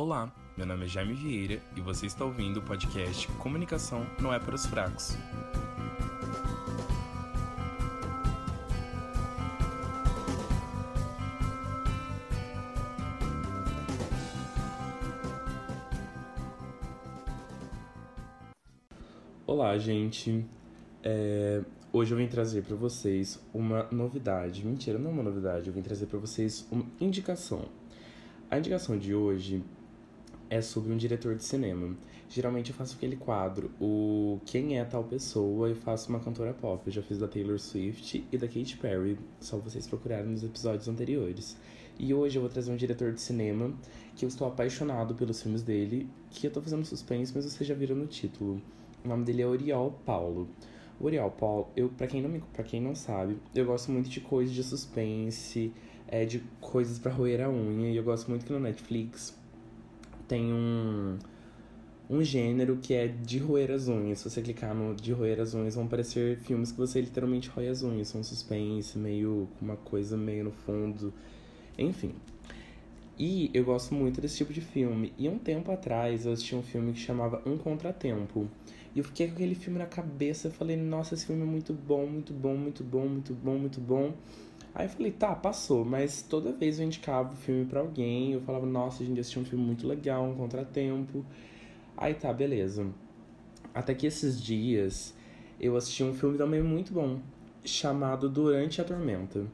Olá, meu nome é Jaime Vieira e você está ouvindo o podcast Comunicação não é para os fracos. Olá, gente. É, Hoje eu vim trazer para vocês uma novidade. Mentira, não é uma novidade. Eu vim trazer para vocês uma indicação. A indicação de hoje é sobre um diretor de cinema. Geralmente eu faço aquele quadro, o Quem é tal pessoa, e faço uma cantora pop. Eu já fiz da Taylor Swift e da Katy Perry, só vocês procurarem nos episódios anteriores. E hoje eu vou trazer um diretor de cinema que eu estou apaixonado pelos filmes dele, que eu tô fazendo suspense, mas vocês já viram no título. O nome dele é Oriol Paulo. O Oriol Paulo, eu, pra, quem não me, pra quem não sabe, eu gosto muito de coisas de suspense, é, de coisas para roer a unha, e eu gosto muito que no Netflix tem um, um gênero que é de roer as unhas. Se você clicar no de roer as unhas, vão aparecer filmes que você literalmente rói as unhas. São suspense, meio uma coisa meio no fundo. Enfim. E eu gosto muito desse tipo de filme. E um tempo atrás eu assisti um filme que chamava Um Contratempo. E eu fiquei com aquele filme na cabeça. Eu falei, nossa, esse filme é muito bom, muito bom, muito bom, muito bom, muito bom. Aí eu falei, tá, passou, mas toda vez eu indicava o filme para alguém, eu falava, nossa, gente assistiu um filme muito legal, um contratempo. Aí tá, beleza. Até que esses dias eu assisti um filme também muito bom, chamado Durante a Tormenta.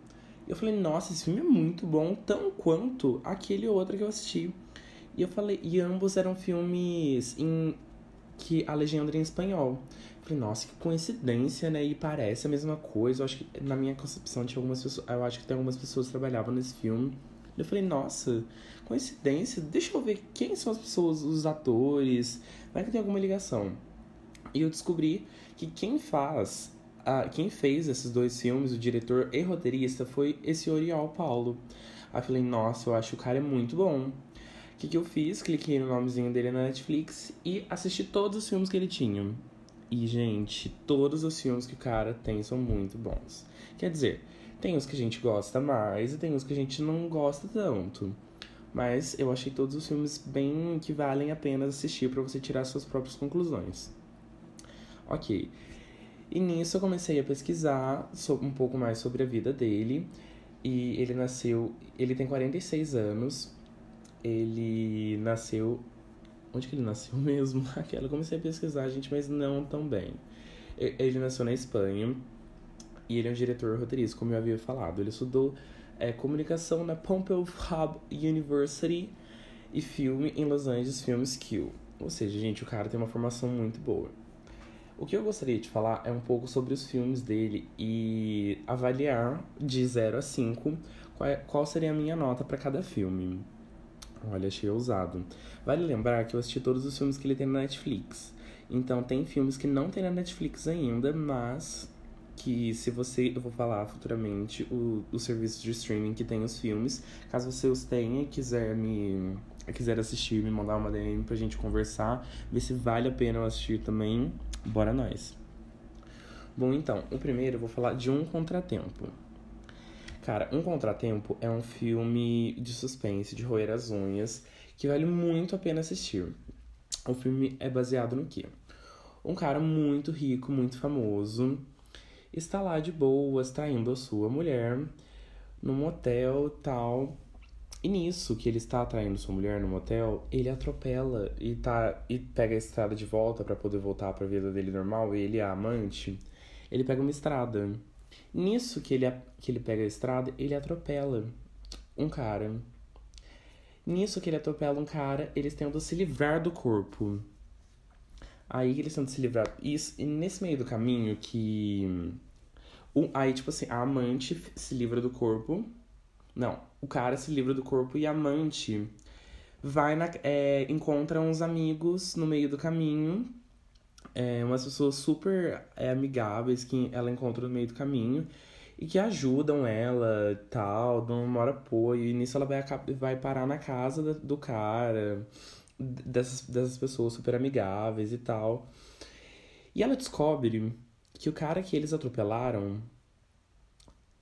Eu falei, nossa, esse filme é muito bom, tão quanto aquele outro que eu assisti. E eu falei, e ambos eram filmes em que a legenda em espanhol. Falei, nossa, que coincidência, né? E parece a mesma coisa. Eu acho que, na minha concepção, tinha algumas pessoas. Eu acho que tem algumas pessoas que trabalhavam nesse filme. Eu falei, nossa, coincidência. Deixa eu ver quem são as pessoas, os atores. Vai que tem alguma ligação. E eu descobri que quem faz. Uh, quem fez esses dois filmes, o diretor e roteirista, foi esse Oriol Paulo. Aí eu falei, nossa, eu acho que o cara é muito bom. Que, que eu fiz? Cliquei no nomezinho dele na Netflix e assisti todos os filmes que ele tinha. E, gente, todos os filmes que o cara tem são muito bons. Quer dizer, tem os que a gente gosta mais e tem os que a gente não gosta tanto. Mas eu achei todos os filmes bem que valem a pena assistir para você tirar suas próprias conclusões. Ok. E nisso eu comecei a pesquisar um pouco mais sobre a vida dele. E ele nasceu. Ele tem 46 anos. Ele nasceu Onde que ele nasceu mesmo? Aquela, comecei a pesquisar, gente, mas não tão bem. Ele nasceu na Espanha e ele é um diretor roteirista, como eu havia falado. Ele estudou é, comunicação na Pompeu Hub University e filme em Los Angeles Film School. Ou seja, gente, o cara tem uma formação muito boa. O que eu gostaria de falar é um pouco sobre os filmes dele e avaliar de 0 a 5 qual, é, qual seria a minha nota para cada filme. Olha, achei ousado. Vale lembrar que eu assisti todos os filmes que ele tem na Netflix. Então tem filmes que não tem na Netflix ainda, mas que se você, eu vou falar futuramente, o, o serviço de streaming que tem os filmes. Caso você os tenha e quiser me quiser assistir, me mandar uma DM pra gente conversar, ver se vale a pena eu assistir também, bora nós. Bom, então, o primeiro eu vou falar de Um Contratempo. Cara, Um Contratempo é um filme de suspense, de roer as unhas, que vale muito a pena assistir. O filme é baseado no quê? Um cara muito rico, muito famoso, está lá de boas, traindo a sua mulher num motel tal. E nisso que ele está atraindo sua mulher no motel, ele atropela e tá e pega a estrada de volta para poder voltar para a vida dele normal, e ele é amante. Ele pega uma estrada Nisso que ele, que ele pega a estrada, ele atropela um cara. Nisso que ele atropela um cara, eles tentam se livrar do corpo. Aí eles tentam se livrar. Isso, e nesse meio do caminho que. Um, aí, tipo assim, a amante se livra do corpo. Não, o cara se livra do corpo e a amante vai na, é, encontra uns amigos no meio do caminho é, umas pessoas super é, amigáveis que ela encontra no meio do caminho e que ajudam ela tal, dão maior apoio. E nisso ela vai, vai parar na casa do cara, dessas, dessas pessoas super amigáveis e tal. E ela descobre que o cara que eles atropelaram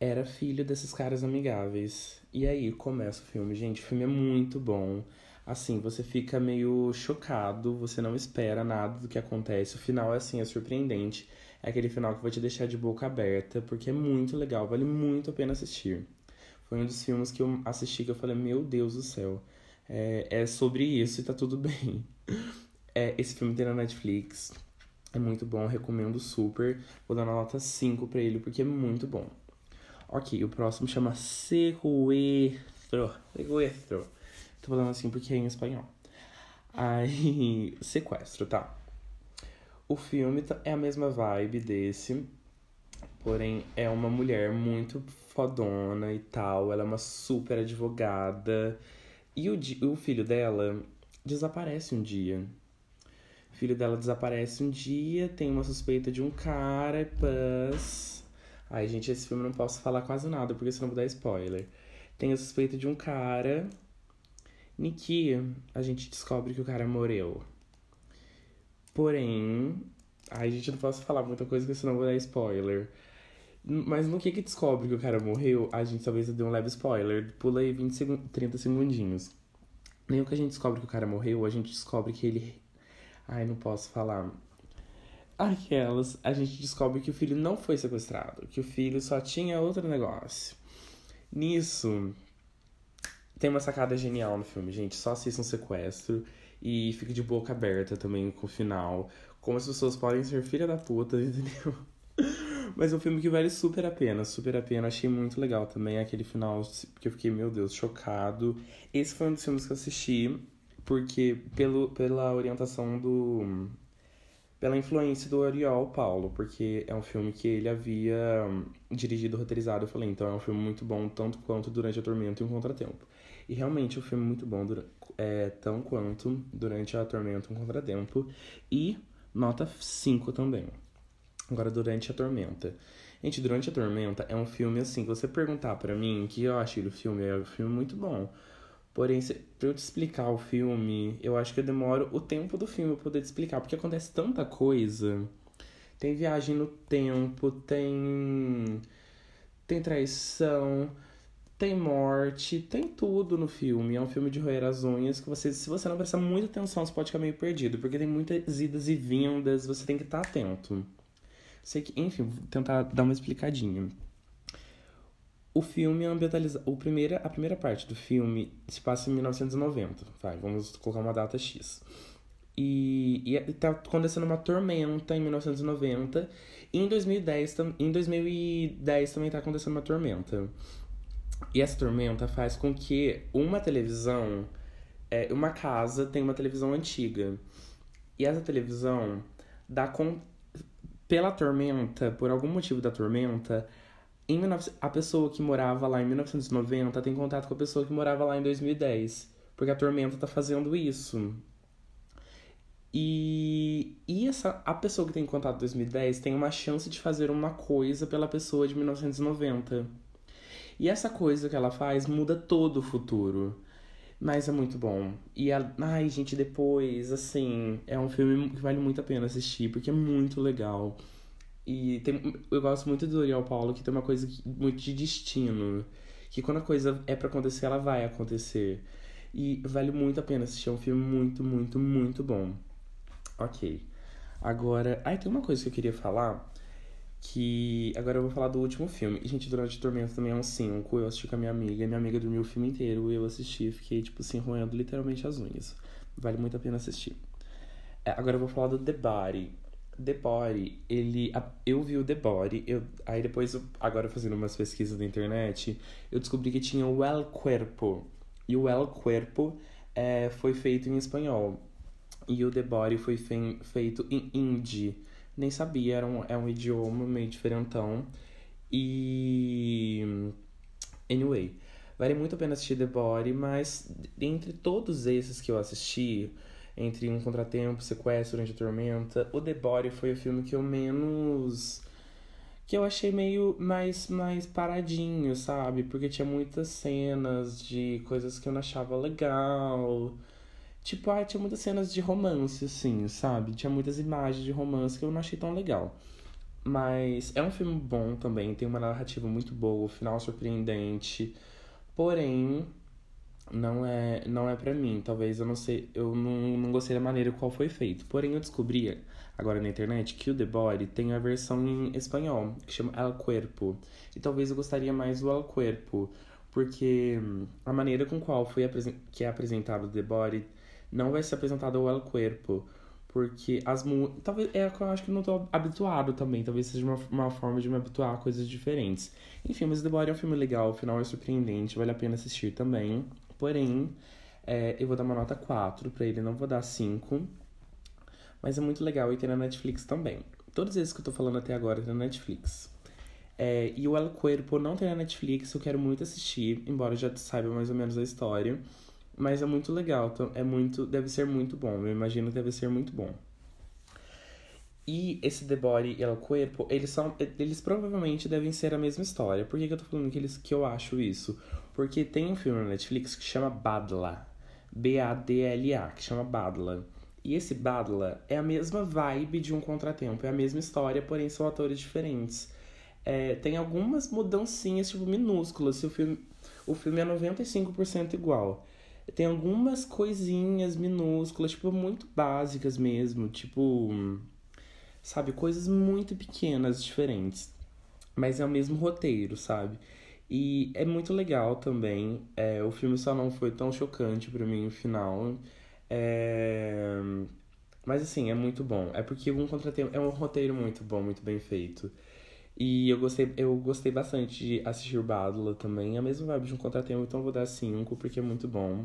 era filho desses caras amigáveis. E aí começa o filme. Gente, o filme é muito bom. Assim, você fica meio chocado, você não espera nada do que acontece. O final é assim, é surpreendente. É aquele final que vai te deixar de boca aberta, porque é muito legal, vale muito a pena assistir. Foi um dos filmes que eu assisti que eu falei, meu Deus do céu, é, é sobre isso e tá tudo bem. É, esse filme tem na Netflix, é muito bom, recomendo super. Vou dar uma nota 5 pra ele, porque é muito bom. Ok, o próximo chama Sequestro. Sequestro. Tô falando assim porque é em espanhol. Aí, sequestro, tá? O filme tá, é a mesma vibe desse, porém é uma mulher muito fodona e tal. Ela é uma super advogada. E o, o filho dela desaparece um dia. O filho dela desaparece um dia, tem uma suspeita de um cara pãs. Ai, gente, esse filme não posso falar quase nada, porque senão vou dar spoiler. Tem a suspeita de um cara Niki, a gente descobre que o cara morreu. Porém, a gente não posso falar muita coisa, porque senão vou dar spoiler. Mas no que que descobre que o cara morreu, a gente talvez dê um leve spoiler. Pula aí 20 seg 30 segundinhos. Nem o que a gente descobre que o cara morreu, a gente descobre que ele. Ai, não posso falar. Aquelas, a gente descobre que o filho não foi sequestrado, que o filho só tinha outro negócio. Nisso, tem uma sacada genial no filme, gente. Só assista um sequestro e fique de boca aberta também com o final. Como as pessoas podem ser filha da puta, entendeu? Mas é um filme que vale super a pena, super a pena. Achei muito legal também aquele final, porque eu fiquei, meu Deus, chocado. Esse foi um dos filmes que eu assisti, porque pelo, pela orientação do. pela influência do Oriol Paulo, porque é um filme que ele havia dirigido, roteirizado. Eu falei, então é um filme muito bom, tanto quanto Durante a Tormenta e um Contratempo. E realmente o filme é muito bom, é, tão quanto Durante a Tormenta, um Contratempo. E nota 5 também. Agora, Durante a Tormenta. Gente, Durante a Tormenta é um filme assim, você perguntar para mim que eu achei do filme, é um filme muito bom. Porém, se, pra eu te explicar o filme, eu acho que eu demoro o tempo do filme pra poder te explicar, porque acontece tanta coisa. Tem viagem no tempo, tem. tem traição, tem morte, tem tudo no filme. É um filme de roer as unhas que você, se você não prestar muita atenção, você pode ficar meio perdido, porque tem muitas idas e vindas, você tem que estar tá atento. Sei que, enfim, vou tentar dar uma explicadinha. O filme é ambientalizado. O primeira, a primeira parte do filme se passa em 1990. Vai, vamos colocar uma data X. E, e é, tá acontecendo uma tormenta em 1990. E em 2010, em 2010 também tá acontecendo uma tormenta. E essa tormenta faz com que uma televisão, é, uma casa tem uma televisão antiga. E essa televisão dá com pela tormenta, por algum motivo da tormenta, em 19... a pessoa que morava lá em 1990 tem contato com a pessoa que morava lá em 2010, porque a tormenta tá fazendo isso. E, e essa, a pessoa que tem contato em 2010 tem uma chance de fazer uma coisa pela pessoa de 1990. E essa coisa que ela faz muda todo o futuro. Mas é muito bom. E, a... ai, gente, depois, assim, é um filme que vale muito a pena assistir, porque é muito legal. E tem... eu gosto muito do Dorial Paulo, que tem uma coisa muito de destino. Que quando a coisa é para acontecer, ela vai acontecer. E vale muito a pena assistir. É um filme muito, muito, muito bom. Ok. Agora. Ai, tem uma coisa que eu queria falar que agora eu vou falar do último filme. Gente, Durante o Tormento também é um 5. Eu assisti com a minha amiga. Minha amiga dormiu o filme inteiro. Eu assisti e fiquei, tipo assim, roendo literalmente as unhas. Vale muito a pena assistir. É, agora eu vou falar do The Body. The Body, ele. Eu vi o The Body. Eu, aí depois, agora fazendo umas pesquisas na internet, eu descobri que tinha o El Cuerpo. E o El Cuerpo é, foi feito em espanhol. E o The Body foi feito em hindi nem sabia, era um, é um idioma meio diferentão. E. Anyway, vale muito a pena assistir The Body, mas entre todos esses que eu assisti, entre Um Contratempo, Sequestro, Durante a Tormenta, o The Body foi o filme que eu menos. que eu achei meio mais, mais paradinho, sabe? Porque tinha muitas cenas de coisas que eu não achava legal Tipo, ah, tinha muitas cenas de romance, assim, sabe? Tinha muitas imagens de romance que eu não achei tão legal. Mas é um filme bom também, tem uma narrativa muito boa, final surpreendente. Porém, não é não é para mim. Talvez eu não sei, eu não, não gostei da maneira qual foi feito. Porém, eu descobri agora na internet que o The Body tem a versão em espanhol, que chama El Cuerpo. E talvez eu gostaria mais do El Cuerpo, porque a maneira com qual foi que é apresentado o The Body não vai ser apresentado o El Cuerpo. Porque as Talvez é que eu acho que não tô habituado também. Talvez seja uma, uma forma de me habituar a coisas diferentes. Enfim, mas The Body é um filme legal, o final é surpreendente, vale a pena assistir também. Porém, é, eu vou dar uma nota 4 pra ele, não vou dar 5. Mas é muito legal e tem na Netflix também. Todos esses que eu tô falando até agora tem na Netflix. É, e o El Cuerpo não tem na Netflix, eu quero muito assistir, embora já saiba mais ou menos a história. Mas é muito legal, então é muito, deve ser muito bom. Eu imagino que deve ser muito bom. E esse The Body e El Cuerpo, eles são. Eles provavelmente devem ser a mesma história. Por que, que eu tô falando que, eles, que eu acho isso? Porque tem um filme na Netflix que chama Badla. B-A-D-L-A, que chama Badla. E esse Badla é a mesma vibe de um contratempo, é a mesma história, porém são atores diferentes. É, tem algumas mudancinhas, tipo, minúsculas. o filme, o filme é 95% igual. Tem algumas coisinhas minúsculas, tipo, muito básicas mesmo. Tipo, sabe? Coisas muito pequenas, diferentes. Mas é o mesmo roteiro, sabe? E é muito legal também. É, o filme só não foi tão chocante para mim no final. É... Mas assim, é muito bom. É porque um contratempo é um roteiro muito bom, muito bem feito. E eu gostei, eu gostei bastante de assistir o Bádula também. É a mesma vibe de um contratempo, então eu vou dar 5, porque é muito bom.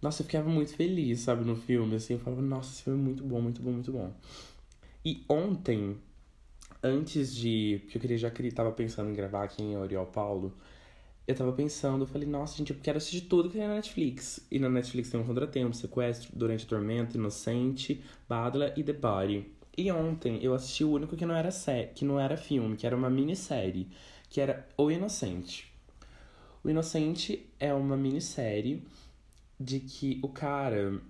Nossa, eu ficava muito feliz, sabe, no filme, assim. Eu falava, nossa, esse filme é muito bom, muito bom, muito bom. E ontem, antes de. Porque eu queria, já queria, tava pensando em gravar aqui em Oriol Paulo. Eu tava pensando, eu falei, nossa, gente, eu quero assistir tudo que tem na Netflix. E na Netflix tem um contratempo, sequestro, Durante a Tormenta, Inocente, Badla e The Body. E ontem eu assisti o único que não era sé que não era filme, que era uma minissérie, que era O Inocente. O Inocente é uma minissérie de que o cara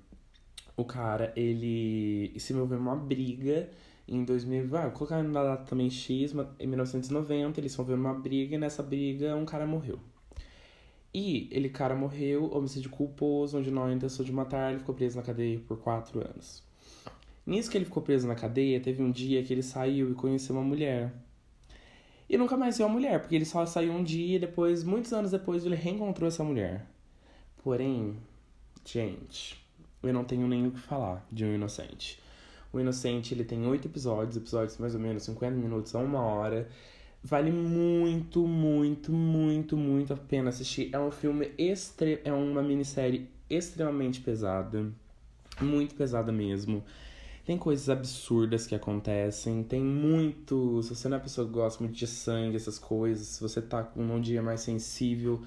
o cara, ele se envolveu numa briga em 2000, vai, vou colocar na data também X, em 1990, ele se envolveu numa briga e nessa briga um cara morreu. E ele, cara, morreu, homicídio culposo, onde não intenção de matar, ele ficou preso na cadeia por quatro anos. Nisso que ele ficou preso na cadeia, teve um dia que ele saiu e conheceu uma mulher. E nunca mais viu a mulher, porque ele só saiu um dia e depois, muitos anos depois, ele reencontrou essa mulher. Porém, gente, eu não tenho nem o que falar de Um Inocente. O Inocente, ele tem oito episódios, episódios mais ou menos 50 minutos a uma hora. Vale muito, muito, muito, muito a pena assistir. É um filme extre... é uma minissérie extremamente pesada. Muito pesada mesmo. Tem coisas absurdas que acontecem. Tem muito. Se você não é uma pessoa que gosta muito de sangue, essas coisas, se você tá com um dia mais sensível,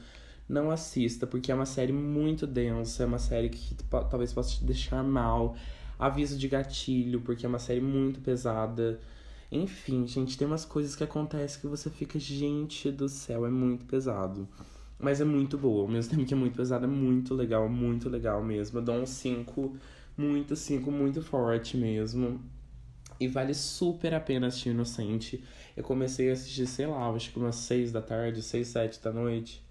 não assista, porque é uma série muito densa, é uma série que talvez possa te deixar mal. Aviso de gatilho, porque é uma série muito pesada. Enfim, gente, tem umas coisas que acontecem que você fica, gente do céu, é muito pesado. Mas é muito boa, ao mesmo tempo que é muito pesada, é muito legal, muito legal mesmo. Eu dou um 5, muito 5, muito forte mesmo. E vale super a pena assistir Inocente. Eu comecei a assistir, sei lá, acho que umas 6 da tarde, 6, 7 da noite.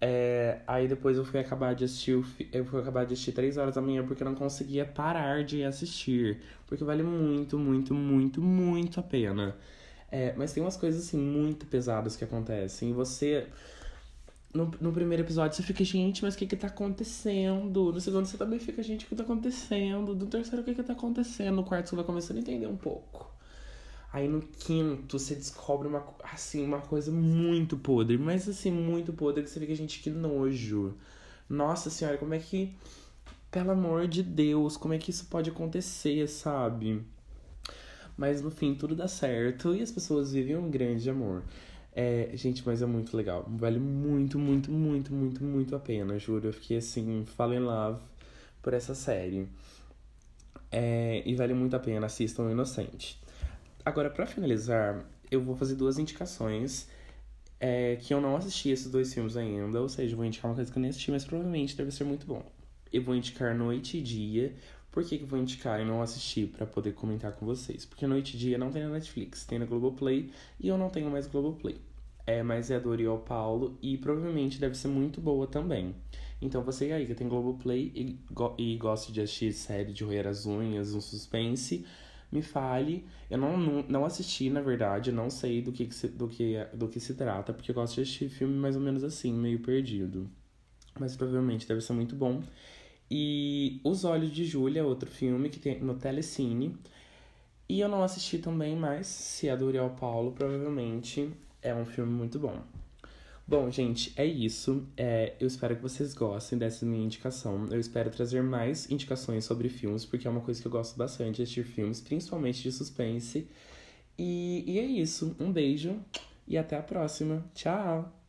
É, aí depois eu fui acabar de assistir, eu fui acabar de assistir 3 horas da manhã porque eu não conseguia parar de assistir. Porque vale muito, muito, muito, muito a pena. É, mas tem umas coisas assim muito pesadas que acontecem. Você. No, no primeiro episódio você fica, gente, mas o que que tá acontecendo? No segundo você também fica, gente, o que tá acontecendo? No terceiro, o que que tá acontecendo? No quarto você vai começando a entender um pouco. Aí no quinto você descobre uma, assim, uma coisa muito podre, mas assim, muito podre que você fica, gente, que nojo. Nossa senhora, como é que. Pelo amor de Deus, como é que isso pode acontecer, sabe? Mas no fim tudo dá certo e as pessoas vivem um grande amor. É, gente, mas é muito legal. Vale muito, muito, muito, muito, muito a pena, juro. Eu fiquei assim, fall in love por essa série. É, e vale muito a pena, assistam Inocente. Agora, para finalizar, eu vou fazer duas indicações é, que eu não assisti esses dois filmes ainda, ou seja, eu vou indicar uma coisa que eu nem assisti, mas provavelmente deve ser muito bom. Eu vou indicar Noite e Dia. Por que, que eu vou indicar e não assistir para poder comentar com vocês? Porque Noite e Dia não tem na Netflix, tem na Globoplay e eu não tenho mais Globoplay. é, mas é do Oriol Paulo e provavelmente deve ser muito boa também. Então você aí que tem Globoplay e, go e gosta de assistir série de roer as unhas, um suspense, me fale. Eu não, não, não assisti, na verdade, não sei do que, que se, do, que, do que se trata, porque eu gosto de assistir filme mais ou menos assim, meio perdido. Mas provavelmente deve ser muito bom. E Os Olhos de Júlia, é outro filme que tem no Telecine. E eu não assisti também, mas se é do Uriel Paulo, provavelmente é um filme muito bom. Bom, gente, é isso. É, eu espero que vocês gostem dessa minha indicação. Eu espero trazer mais indicações sobre filmes, porque é uma coisa que eu gosto bastante assistir filmes, principalmente de suspense. E, e é isso. Um beijo e até a próxima. Tchau!